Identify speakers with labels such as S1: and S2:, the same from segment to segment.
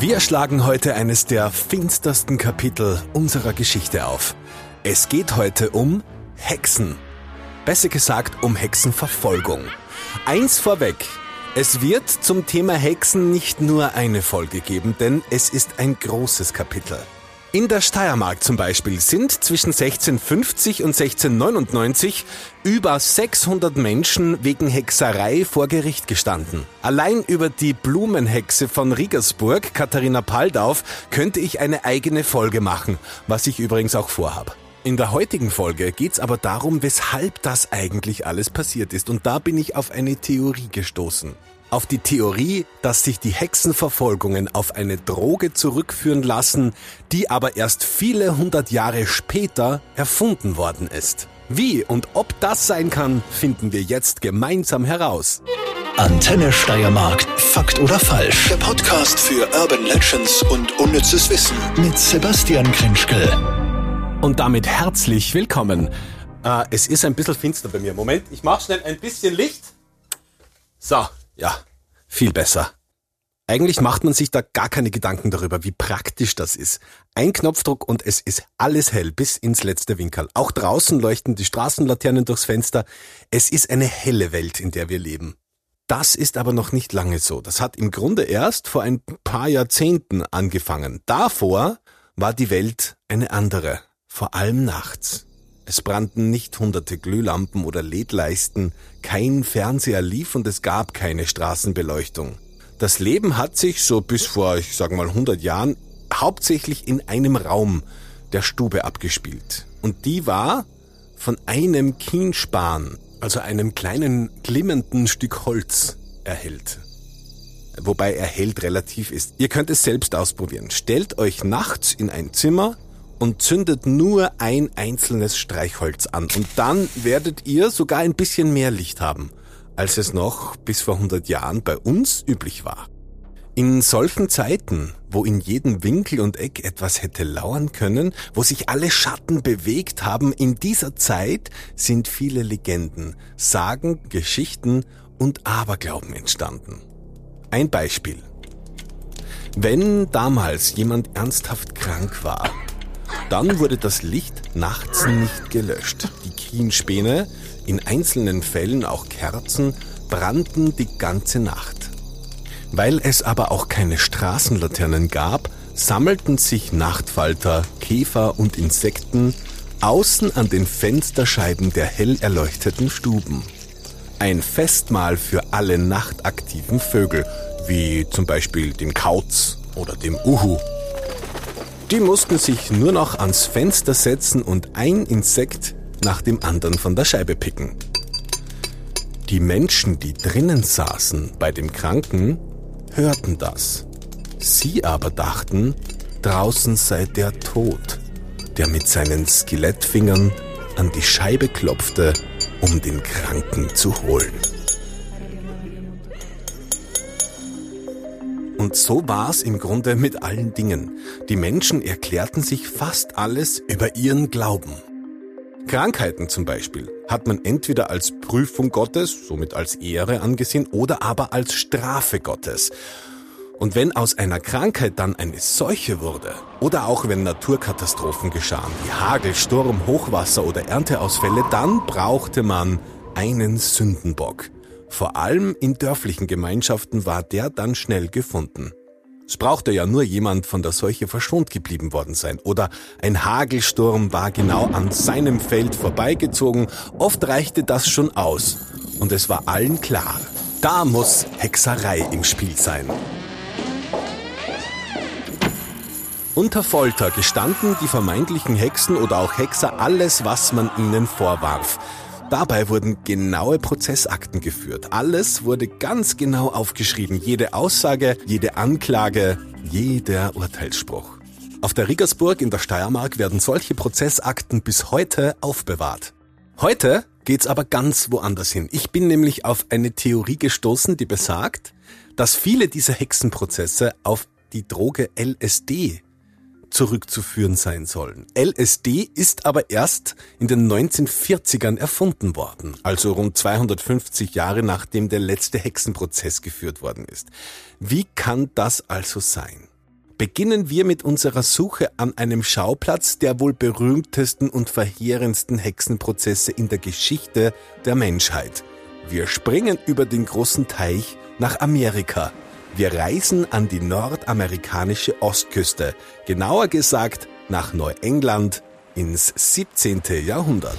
S1: Wir schlagen heute eines der finstersten Kapitel unserer Geschichte auf. Es geht heute um Hexen. Besser gesagt um Hexenverfolgung. Eins vorweg. Es wird zum Thema Hexen nicht nur eine Folge geben, denn es ist ein großes Kapitel. In der Steiermark zum Beispiel sind zwischen 1650 und 1699 über 600 Menschen wegen Hexerei vor Gericht gestanden. Allein über die Blumenhexe von Riegersburg, Katharina Paldauf, könnte ich eine eigene Folge machen, was ich übrigens auch vorhab. In der heutigen Folge geht's aber darum, weshalb das eigentlich alles passiert ist. Und da bin ich auf eine Theorie gestoßen auf die Theorie, dass sich die Hexenverfolgungen auf eine Droge zurückführen lassen, die aber erst viele hundert Jahre später erfunden worden ist. Wie und ob das sein kann, finden wir jetzt gemeinsam heraus.
S2: Antenne Steiermark. Fakt oder falsch? Der Podcast für Urban Legends und unnützes Wissen mit Sebastian Krinschkel.
S1: Und damit herzlich willkommen. Äh, es ist ein bisschen finster bei mir. Moment, ich mache schnell ein bisschen Licht. So, ja, viel besser. Eigentlich macht man sich da gar keine Gedanken darüber, wie praktisch das ist. Ein Knopfdruck und es ist alles hell bis ins letzte Winkel. Auch draußen leuchten die Straßenlaternen durchs Fenster. Es ist eine helle Welt, in der wir leben. Das ist aber noch nicht lange so. Das hat im Grunde erst vor ein paar Jahrzehnten angefangen. Davor war die Welt eine andere, vor allem nachts. Es brannten nicht hunderte Glühlampen oder Ledleisten, kein Fernseher lief und es gab keine Straßenbeleuchtung. Das Leben hat sich so bis vor, ich sag mal 100 Jahren, hauptsächlich in einem Raum der Stube abgespielt. Und die war von einem Kienspan, also einem kleinen glimmenden Stück Holz, erhellt. Wobei erhellt relativ ist. Ihr könnt es selbst ausprobieren. Stellt euch nachts in ein Zimmer, und zündet nur ein einzelnes Streichholz an. Und dann werdet ihr sogar ein bisschen mehr Licht haben, als es noch bis vor 100 Jahren bei uns üblich war. In solchen Zeiten, wo in jedem Winkel und Eck etwas hätte lauern können, wo sich alle Schatten bewegt haben, in dieser Zeit sind viele Legenden, Sagen, Geschichten und Aberglauben entstanden. Ein Beispiel. Wenn damals jemand ernsthaft krank war, dann wurde das Licht nachts nicht gelöscht. Die Kienspäne, in einzelnen Fällen auch Kerzen, brannten die ganze Nacht. Weil es aber auch keine Straßenlaternen gab, sammelten sich Nachtfalter, Käfer und Insekten außen an den Fensterscheiben der hell erleuchteten Stuben. Ein Festmahl für alle nachtaktiven Vögel, wie zum Beispiel dem Kauz oder dem Uhu. Die mussten sich nur noch ans Fenster setzen und ein Insekt nach dem anderen von der Scheibe picken. Die Menschen, die drinnen saßen bei dem Kranken, hörten das. Sie aber dachten, draußen sei der Tod, der mit seinen Skelettfingern an die Scheibe klopfte, um den Kranken zu holen. Und so war es im Grunde mit allen Dingen. Die Menschen erklärten sich fast alles über ihren Glauben. Krankheiten zum Beispiel hat man entweder als Prüfung Gottes, somit als Ehre angesehen, oder aber als Strafe Gottes. Und wenn aus einer Krankheit dann eine Seuche wurde, oder auch wenn Naturkatastrophen geschahen, wie Hagel, Sturm, Hochwasser oder Ernteausfälle, dann brauchte man einen Sündenbock. Vor allem in dörflichen Gemeinschaften war der dann schnell gefunden. Es brauchte ja nur jemand von der Seuche verschont geblieben worden sein oder ein Hagelsturm war genau an seinem Feld vorbeigezogen. Oft reichte das schon aus und es war allen klar, da muss Hexerei im Spiel sein. Unter Folter gestanden die vermeintlichen Hexen oder auch Hexer alles, was man ihnen vorwarf. Dabei wurden genaue Prozessakten geführt. Alles wurde ganz genau aufgeschrieben. Jede Aussage, jede Anklage, jeder Urteilsspruch. Auf der Riggersburg in der Steiermark werden solche Prozessakten bis heute aufbewahrt. Heute geht's aber ganz woanders hin. Ich bin nämlich auf eine Theorie gestoßen, die besagt, dass viele dieser Hexenprozesse auf die Droge LSD zurückzuführen sein sollen. LSD ist aber erst in den 1940ern erfunden worden, also rund 250 Jahre nachdem der letzte Hexenprozess geführt worden ist. Wie kann das also sein? beginnen wir mit unserer Suche an einem Schauplatz der wohl berühmtesten und verheerendsten Hexenprozesse in der Geschichte der Menschheit. Wir springen über den großen Teich nach Amerika. Wir reisen an die nordamerikanische Ostküste, genauer gesagt nach Neuengland ins 17. Jahrhundert.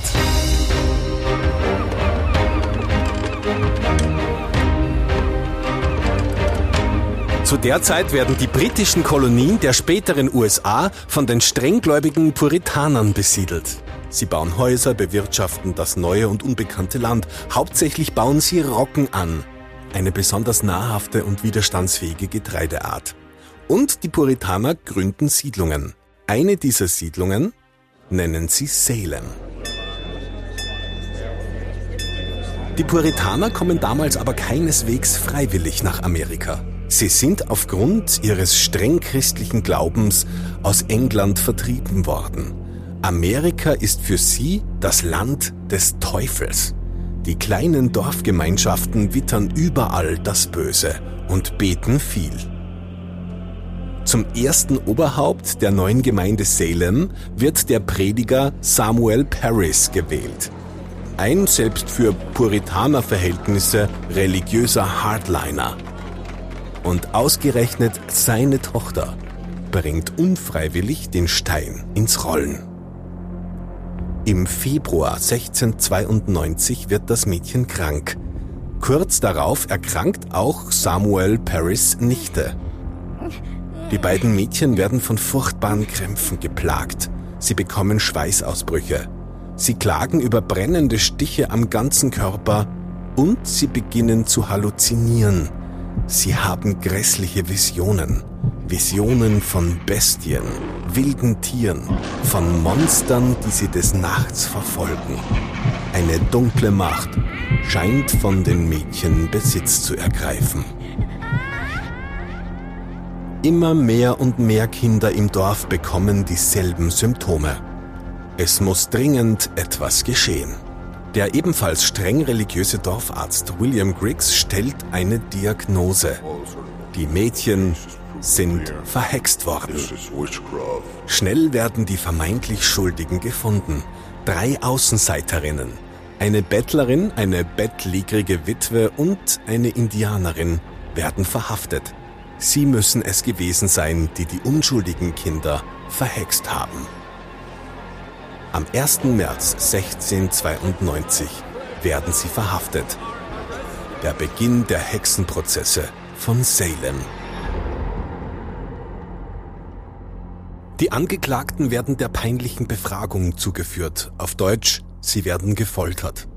S1: Zu der Zeit werden die britischen Kolonien der späteren USA von den strenggläubigen Puritanern besiedelt. Sie bauen Häuser, bewirtschaften das neue und unbekannte Land. Hauptsächlich bauen sie Rocken an, eine besonders nahrhafte und widerstandsfähige Getreideart. Und die Puritaner gründen Siedlungen. Eine dieser Siedlungen nennen sie Salem. Die Puritaner kommen damals aber keineswegs freiwillig nach Amerika. Sie sind aufgrund ihres streng christlichen Glaubens aus England vertrieben worden. Amerika ist für sie das Land des Teufels. Die kleinen Dorfgemeinschaften wittern überall das Böse und beten viel. Zum ersten Oberhaupt der neuen Gemeinde Salem wird der Prediger Samuel Paris gewählt. Ein selbst für Puritanerverhältnisse religiöser Hardliner – und ausgerechnet seine Tochter bringt unfreiwillig den Stein ins Rollen. Im Februar 1692 wird das Mädchen krank. Kurz darauf erkrankt auch Samuel Paris Nichte. Die beiden Mädchen werden von furchtbaren Krämpfen geplagt. Sie bekommen Schweißausbrüche. Sie klagen über brennende Stiche am ganzen Körper und sie beginnen zu halluzinieren. Sie haben grässliche Visionen. Visionen von Bestien, wilden Tieren, von Monstern, die sie des Nachts verfolgen. Eine dunkle Macht scheint von den Mädchen Besitz zu ergreifen. Immer mehr und mehr Kinder im Dorf bekommen dieselben Symptome. Es muss dringend etwas geschehen. Der ebenfalls streng religiöse Dorfarzt William Griggs stellt eine Diagnose. Die Mädchen sind verhext worden. Schnell werden die vermeintlich Schuldigen gefunden. Drei Außenseiterinnen, eine Bettlerin, eine bettlägerige Witwe und eine Indianerin werden verhaftet. Sie müssen es gewesen sein, die die unschuldigen Kinder verhext haben. Am 1. März 1692 werden sie verhaftet. Der Beginn der Hexenprozesse von Salem. Die Angeklagten werden der peinlichen Befragung zugeführt. Auf Deutsch, sie werden gefoltert.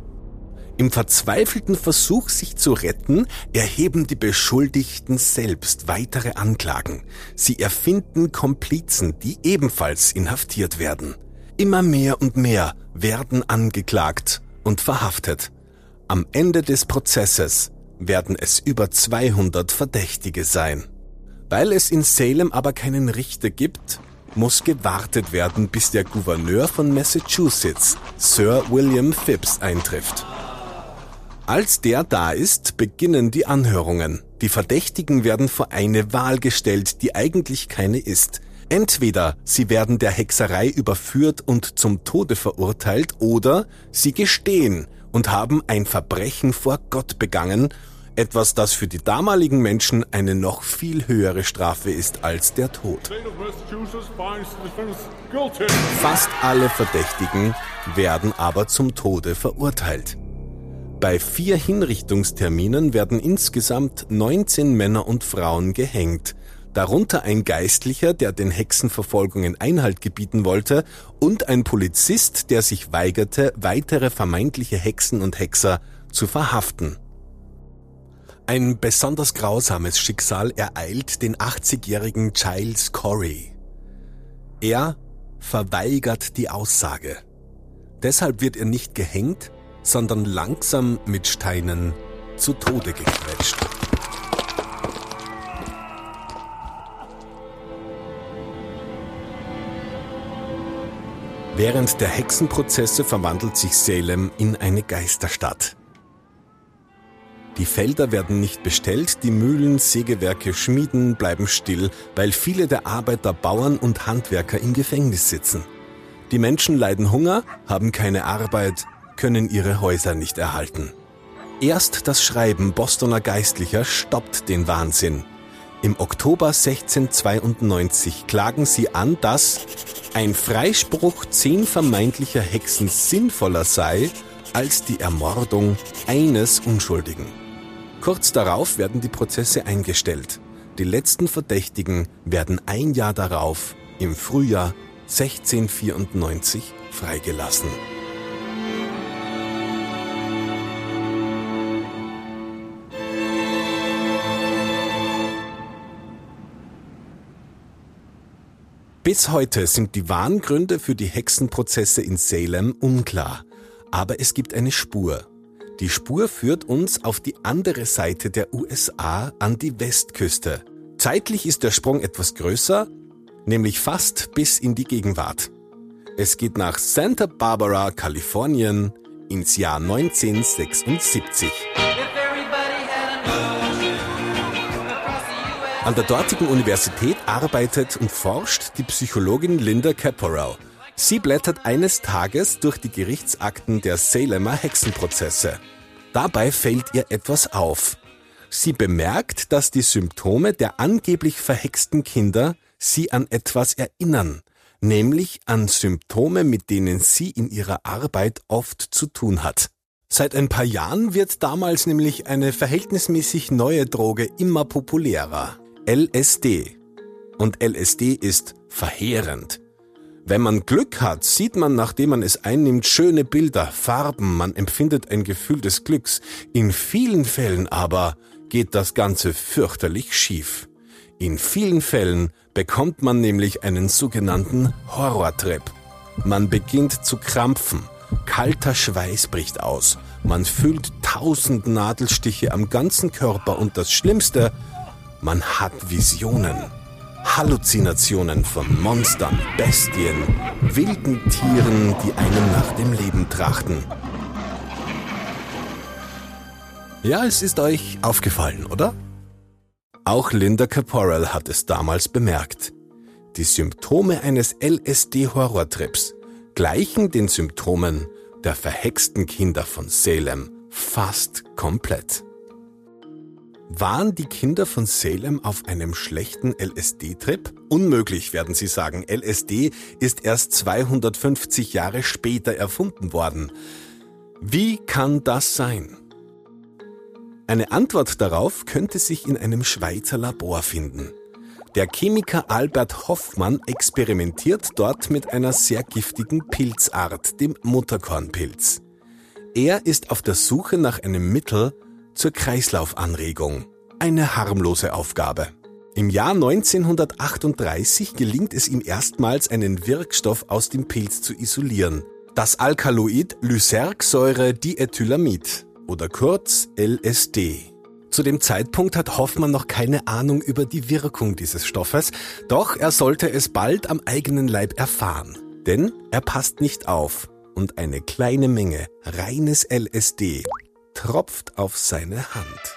S1: Im verzweifelten Versuch, sich zu retten, erheben die Beschuldigten selbst weitere Anklagen. Sie erfinden Komplizen, die ebenfalls inhaftiert werden. Immer mehr und mehr werden angeklagt und verhaftet. Am Ende des Prozesses werden es über 200 Verdächtige sein. Weil es in Salem aber keinen Richter gibt, muss gewartet werden, bis der Gouverneur von Massachusetts, Sir William Phipps, eintrifft. Als der da ist, beginnen die Anhörungen. Die Verdächtigen werden vor eine Wahl gestellt, die eigentlich keine ist. Entweder sie werden der Hexerei überführt und zum Tode verurteilt, oder sie gestehen und haben ein Verbrechen vor Gott begangen, etwas, das für die damaligen Menschen eine noch viel höhere Strafe ist als der Tod. Fast alle Verdächtigen werden aber zum Tode verurteilt. Bei vier Hinrichtungsterminen werden insgesamt 19 Männer und Frauen gehängt, darunter ein Geistlicher, der den Hexenverfolgungen Einhalt gebieten wollte, und ein Polizist, der sich weigerte, weitere vermeintliche Hexen und Hexer zu verhaften. Ein besonders grausames Schicksal ereilt den 80-jährigen Giles Corey. Er verweigert die Aussage. Deshalb wird er nicht gehängt, sondern langsam mit Steinen zu Tode gequetscht. Während der Hexenprozesse verwandelt sich Salem in eine Geisterstadt. Die Felder werden nicht bestellt, die Mühlen, Sägewerke, Schmieden bleiben still, weil viele der Arbeiter, Bauern und Handwerker im Gefängnis sitzen. Die Menschen leiden Hunger, haben keine Arbeit, können ihre Häuser nicht erhalten. Erst das Schreiben Bostoner Geistlicher stoppt den Wahnsinn. Im Oktober 1692 klagen sie an, dass ein Freispruch zehn vermeintlicher Hexen sinnvoller sei als die Ermordung eines Unschuldigen. Kurz darauf werden die Prozesse eingestellt. Die letzten Verdächtigen werden ein Jahr darauf, im Frühjahr 1694, freigelassen. Bis heute sind die wahren Gründe für die Hexenprozesse in Salem unklar. Aber es gibt eine Spur. Die Spur führt uns auf die andere Seite der USA an die Westküste. Zeitlich ist der Sprung etwas größer, nämlich fast bis in die Gegenwart. Es geht nach Santa Barbara, Kalifornien, ins Jahr 1976. An der dortigen Universität arbeitet und forscht die Psychologin Linda Caporal. Sie blättert eines Tages durch die Gerichtsakten der Salemer Hexenprozesse. Dabei fällt ihr etwas auf. Sie bemerkt, dass die Symptome der angeblich verhexten Kinder sie an etwas erinnern, nämlich an Symptome, mit denen sie in ihrer Arbeit oft zu tun hat. Seit ein paar Jahren wird damals nämlich eine verhältnismäßig neue Droge immer populärer. LSD. Und LSD ist verheerend. Wenn man Glück hat, sieht man, nachdem man es einnimmt, schöne Bilder, Farben, man empfindet ein Gefühl des Glücks. In vielen Fällen aber geht das Ganze fürchterlich schief. In vielen Fällen bekommt man nämlich einen sogenannten Horrortrip. Man beginnt zu krampfen, kalter Schweiß bricht aus, man fühlt tausend Nadelstiche am ganzen Körper und das Schlimmste, man hat Visionen. Halluzinationen von Monstern, Bestien, wilden Tieren, die einem nach dem Leben trachten. Ja, es ist euch aufgefallen, oder? Auch Linda Caporal hat es damals bemerkt. Die Symptome eines LSD-Horrortrips gleichen den Symptomen der verhexten Kinder von Salem fast komplett. Waren die Kinder von Salem auf einem schlechten LSD-Trip? Unmöglich, werden sie sagen. LSD ist erst 250 Jahre später erfunden worden. Wie kann das sein? Eine Antwort darauf könnte sich in einem Schweizer Labor finden. Der Chemiker Albert Hoffmann experimentiert dort mit einer sehr giftigen Pilzart, dem Mutterkornpilz. Er ist auf der Suche nach einem Mittel, zur Kreislaufanregung. Eine harmlose Aufgabe. Im Jahr 1938 gelingt es ihm erstmals, einen Wirkstoff aus dem Pilz zu isolieren. Das Alkaloid Lysergsäure-Diethylamid oder kurz LSD. Zu dem Zeitpunkt hat Hoffmann noch keine Ahnung über die Wirkung dieses Stoffes, doch er sollte es bald am eigenen Leib erfahren. Denn er passt nicht auf und eine kleine Menge reines LSD tropft auf seine Hand.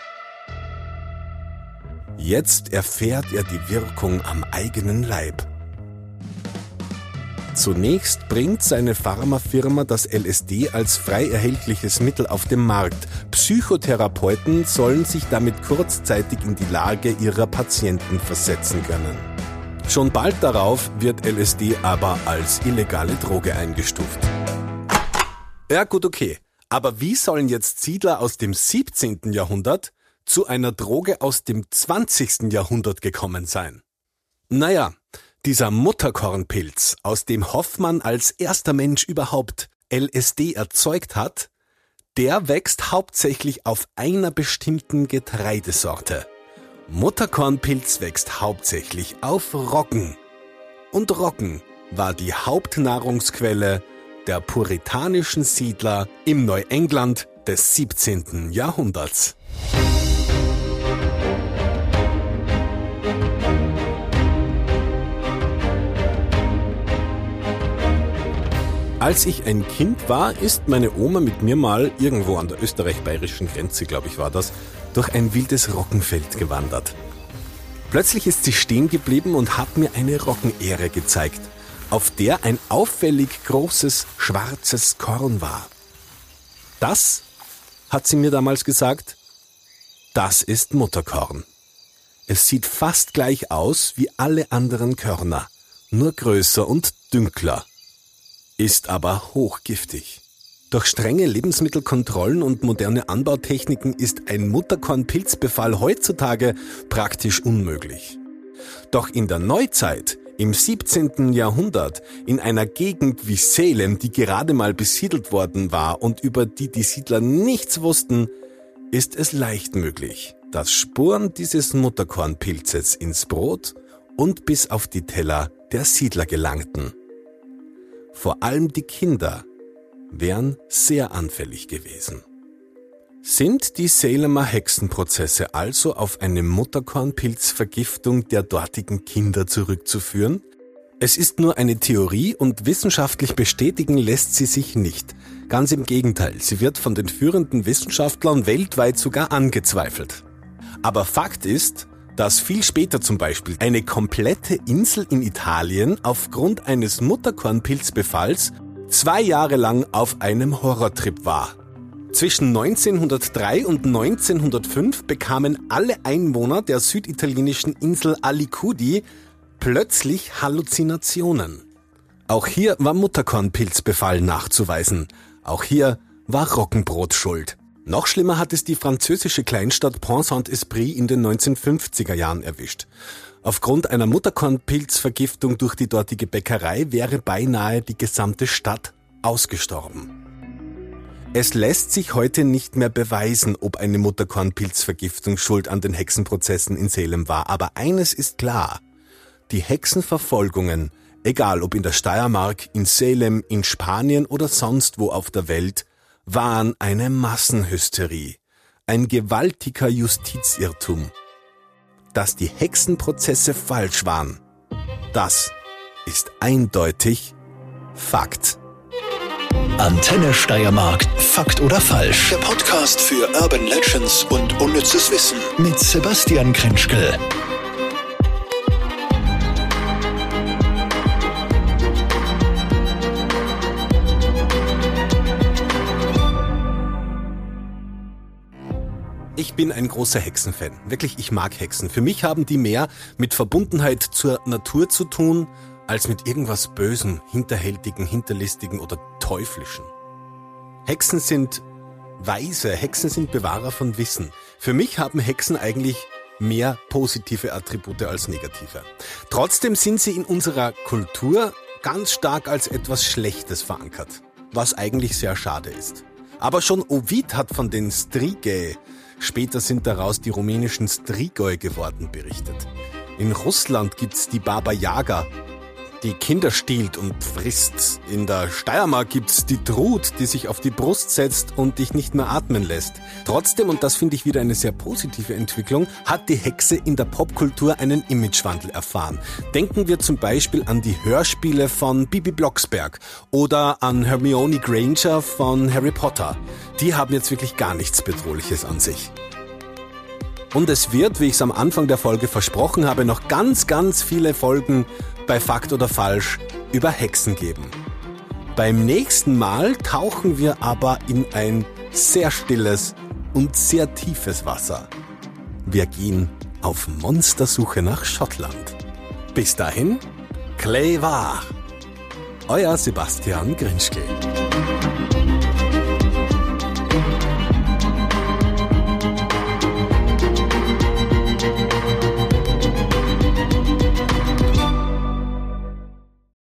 S1: Jetzt erfährt er die Wirkung am eigenen Leib. Zunächst bringt seine Pharmafirma das LSD als frei erhältliches Mittel auf den Markt. Psychotherapeuten sollen sich damit kurzzeitig in die Lage ihrer Patienten versetzen können. Schon bald darauf wird LSD aber als illegale Droge eingestuft. Ja gut, okay. Aber wie sollen jetzt Siedler aus dem 17. Jahrhundert zu einer Droge aus dem 20. Jahrhundert gekommen sein? Naja, dieser Mutterkornpilz, aus dem Hoffmann als erster Mensch überhaupt LSD erzeugt hat, der wächst hauptsächlich auf einer bestimmten Getreidesorte. Mutterkornpilz wächst hauptsächlich auf Roggen. Und Roggen war die Hauptnahrungsquelle der puritanischen Siedler im Neuengland des 17. Jahrhunderts. Als ich ein Kind war, ist meine Oma mit mir mal irgendwo an der österreich-bayerischen Grenze, glaube ich, war das, durch ein wildes Roggenfeld gewandert. Plötzlich ist sie stehen geblieben und hat mir eine Roggenähre gezeigt, auf der ein auffällig großes schwarzes Korn war. Das, hat sie mir damals gesagt, das ist Mutterkorn. Es sieht fast gleich aus wie alle anderen Körner, nur größer und dünkler, ist aber hochgiftig. Durch strenge Lebensmittelkontrollen und moderne Anbautechniken ist ein Mutterkornpilzbefall heutzutage praktisch unmöglich. Doch in der Neuzeit, im 17. Jahrhundert, in einer Gegend wie Salem, die gerade mal besiedelt worden war und über die die Siedler nichts wussten, ist es leicht möglich, dass Spuren dieses Mutterkornpilzes ins Brot und bis auf die Teller der Siedler gelangten. Vor allem die Kinder wären sehr anfällig gewesen. Sind die Salemer Hexenprozesse also auf eine Mutterkornpilzvergiftung der dortigen Kinder zurückzuführen? Es ist nur eine Theorie und wissenschaftlich bestätigen lässt sie sich nicht. Ganz im Gegenteil, sie wird von den führenden Wissenschaftlern weltweit sogar angezweifelt. Aber Fakt ist, dass viel später zum Beispiel eine komplette Insel in Italien aufgrund eines Mutterkornpilzbefalls zwei Jahre lang auf einem Horrortrip war. Zwischen 1903 und 1905 bekamen alle Einwohner der süditalienischen Insel Alicudi plötzlich Halluzinationen. Auch hier war Mutterkornpilzbefall nachzuweisen. Auch hier war Roggenbrot schuld. Noch schlimmer hat es die französische Kleinstadt Pont-Saint-Esprit in den 1950er Jahren erwischt. Aufgrund einer Mutterkornpilzvergiftung durch die dortige Bäckerei wäre beinahe die gesamte Stadt ausgestorben. Es lässt sich heute nicht mehr beweisen, ob eine Mutterkornpilzvergiftung schuld an den Hexenprozessen in Salem war, aber eines ist klar. Die Hexenverfolgungen, egal ob in der Steiermark, in Salem, in Spanien oder sonst wo auf der Welt, waren eine Massenhysterie, ein gewaltiger Justizirrtum. Dass die Hexenprozesse falsch waren, das ist eindeutig Fakt.
S2: Antenne Steiermark. Fakt oder falsch? Der Podcast für Urban Legends und unnützes Wissen mit Sebastian Krenschkel.
S1: Ich bin ein großer Hexenfan. Wirklich, ich mag Hexen. Für mich haben die mehr mit Verbundenheit zur Natur zu tun, als mit irgendwas Bösen, Hinterhältigen, Hinterlistigen oder Teuflischen. Hexen sind Weise, Hexen sind Bewahrer von Wissen. Für mich haben Hexen eigentlich mehr positive Attribute als negative. Trotzdem sind sie in unserer Kultur ganz stark als etwas Schlechtes verankert, was eigentlich sehr schade ist. Aber schon Ovid hat von den Strigae, Später sind daraus die rumänischen Strigoi geworden, berichtet. In Russland gibt's die Baba Yaga, die Kinder stiehlt und frisst. In der Steiermark gibt's die Trut, die sich auf die Brust setzt und dich nicht mehr atmen lässt. Trotzdem, und das finde ich wieder eine sehr positive Entwicklung, hat die Hexe in der Popkultur einen Imagewandel erfahren. Denken wir zum Beispiel an die Hörspiele von Bibi Blocksberg oder an Hermione Granger von Harry Potter. Die haben jetzt wirklich gar nichts Bedrohliches an sich. Und es wird, wie ich es am Anfang der Folge versprochen habe, noch ganz, ganz viele Folgen bei Fakt oder Falsch über Hexen geben. Beim nächsten Mal tauchen wir aber in ein sehr stilles und sehr tiefes Wasser. Wir gehen auf Monstersuche nach Schottland. Bis dahin, Clay war. Euer Sebastian Grinschke.